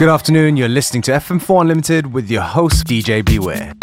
Good afternoon, you're listening to FM4 Unlimited with your host, DJ Beware.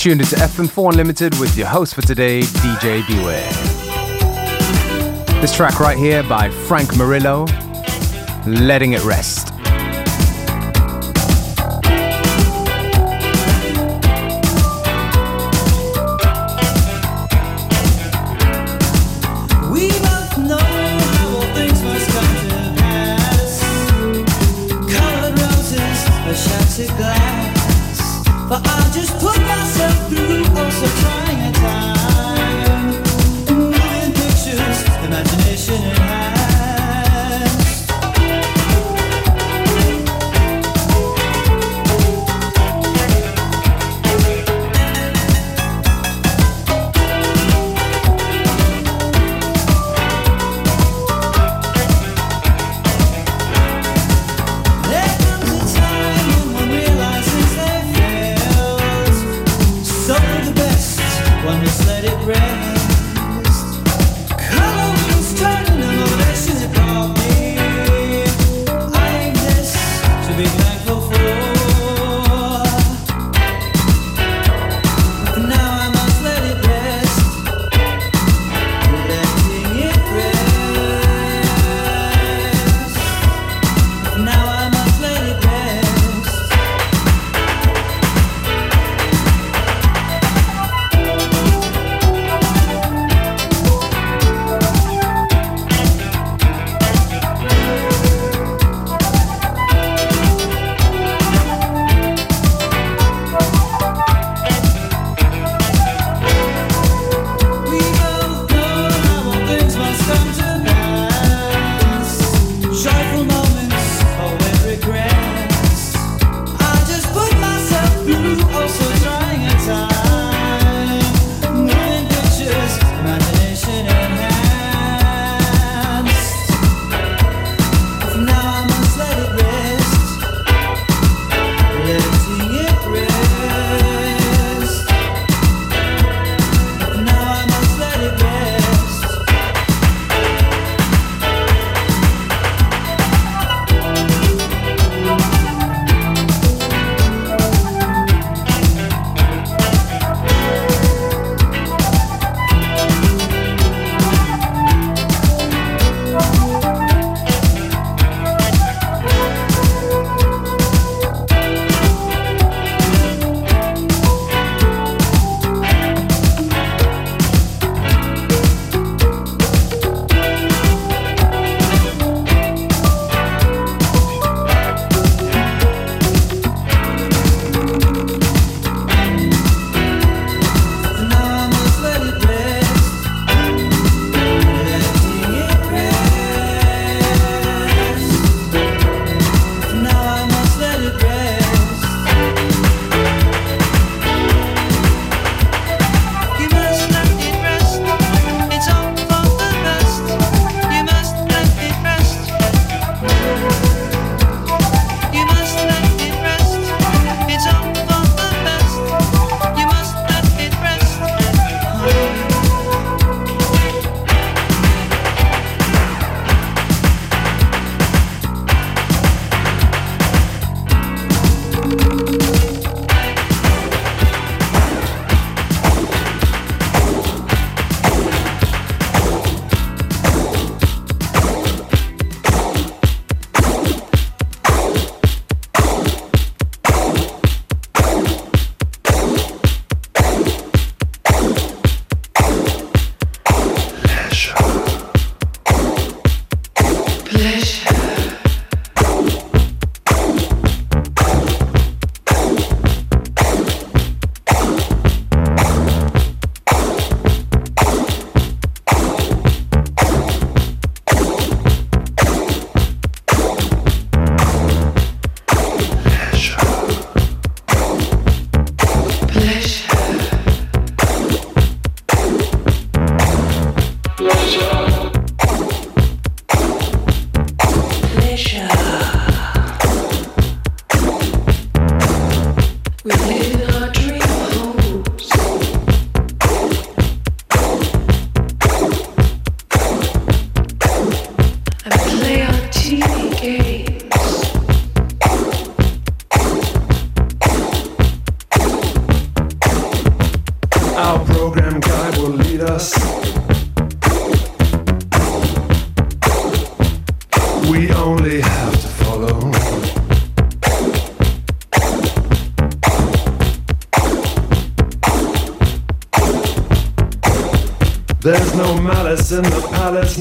Tuned into FM4 Unlimited with your host for today, DJ Beware. This track right here by Frank Murillo, Letting It Rest.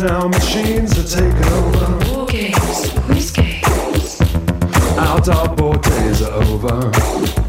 now machines are taking over. War games, peace games. dark board days are over.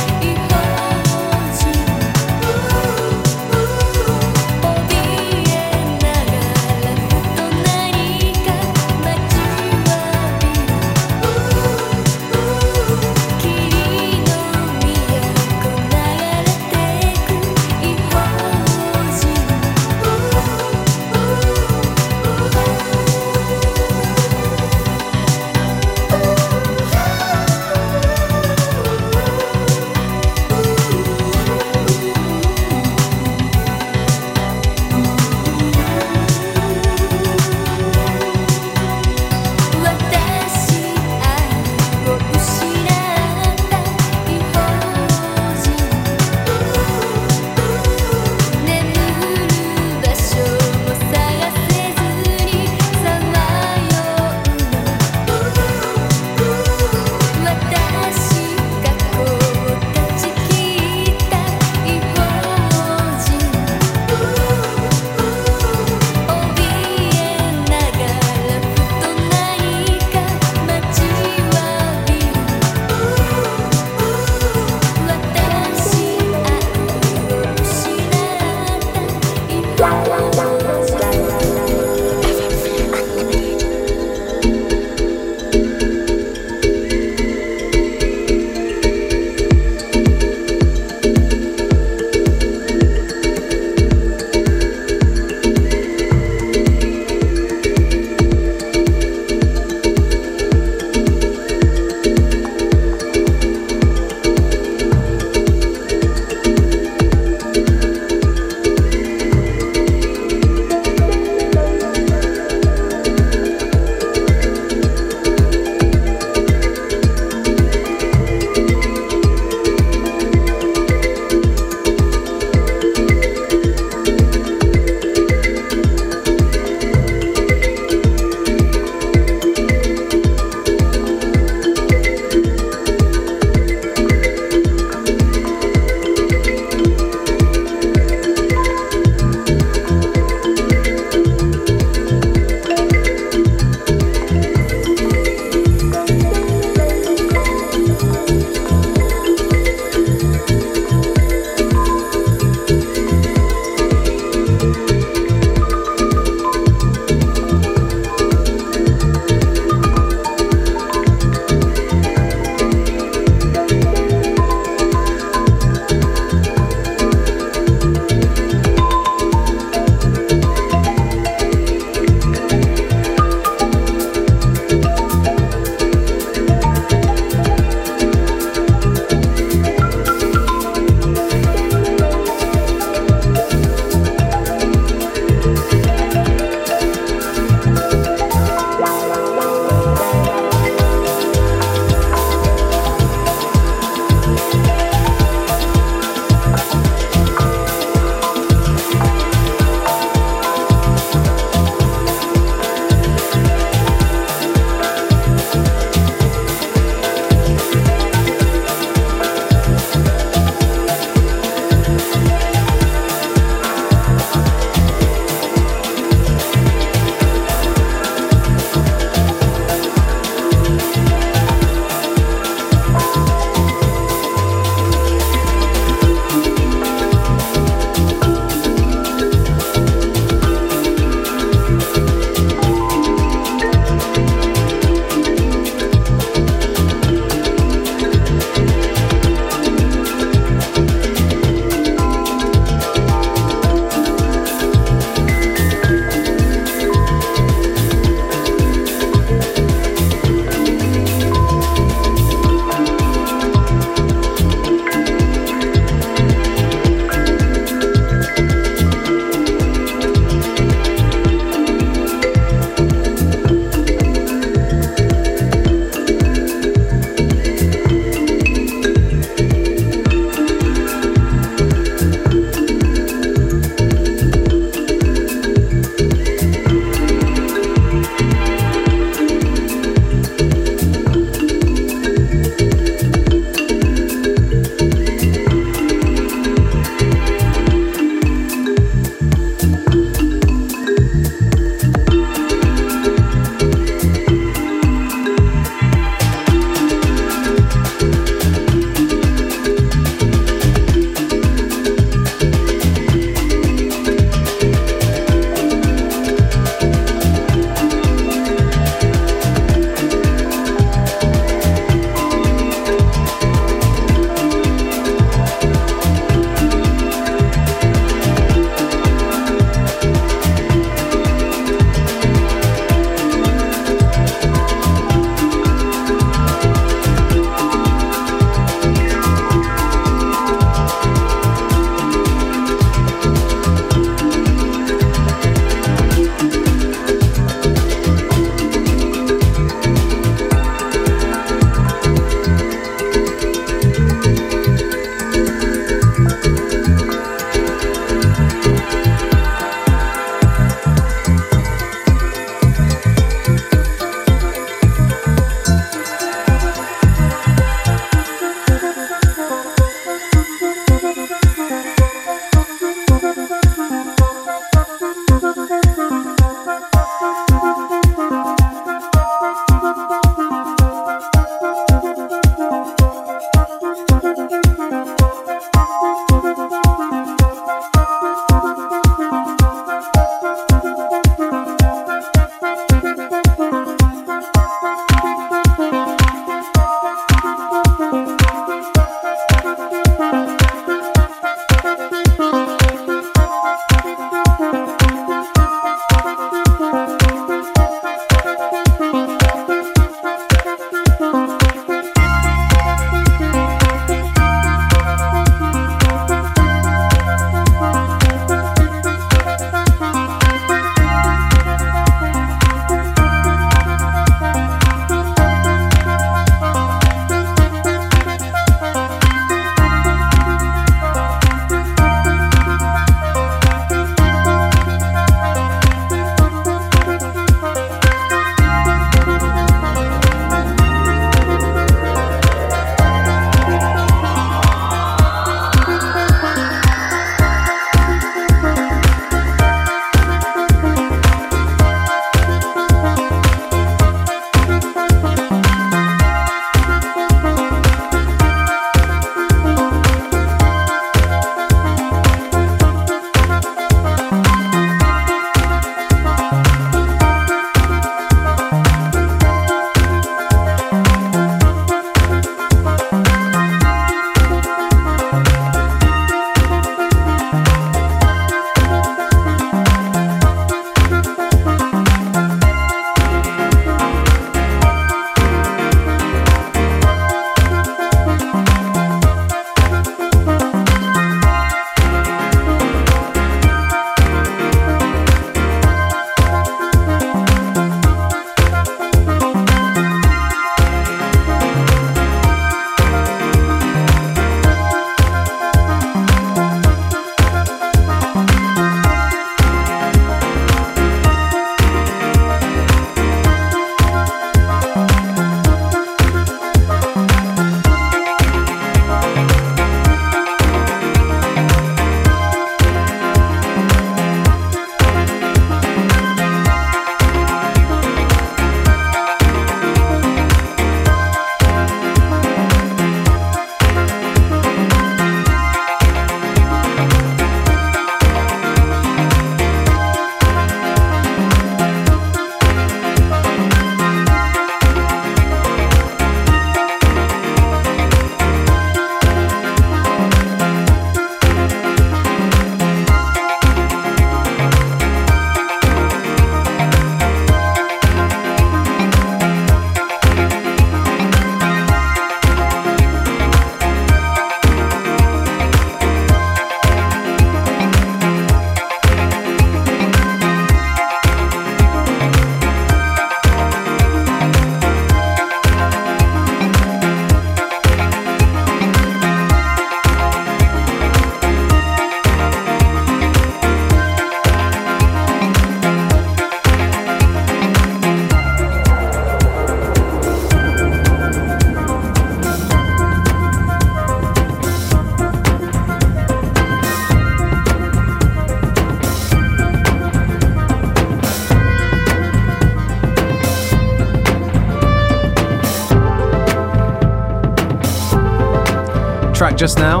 Just now,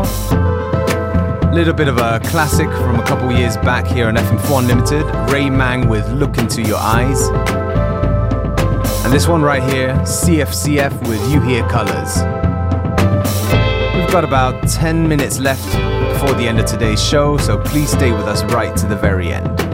a little bit of a classic from a couple years back here on FM4 Unlimited, Ray Mang with Look Into Your Eyes. And this one right here, CFCF with You Hear Colors. We've got about 10 minutes left before the end of today's show, so please stay with us right to the very end.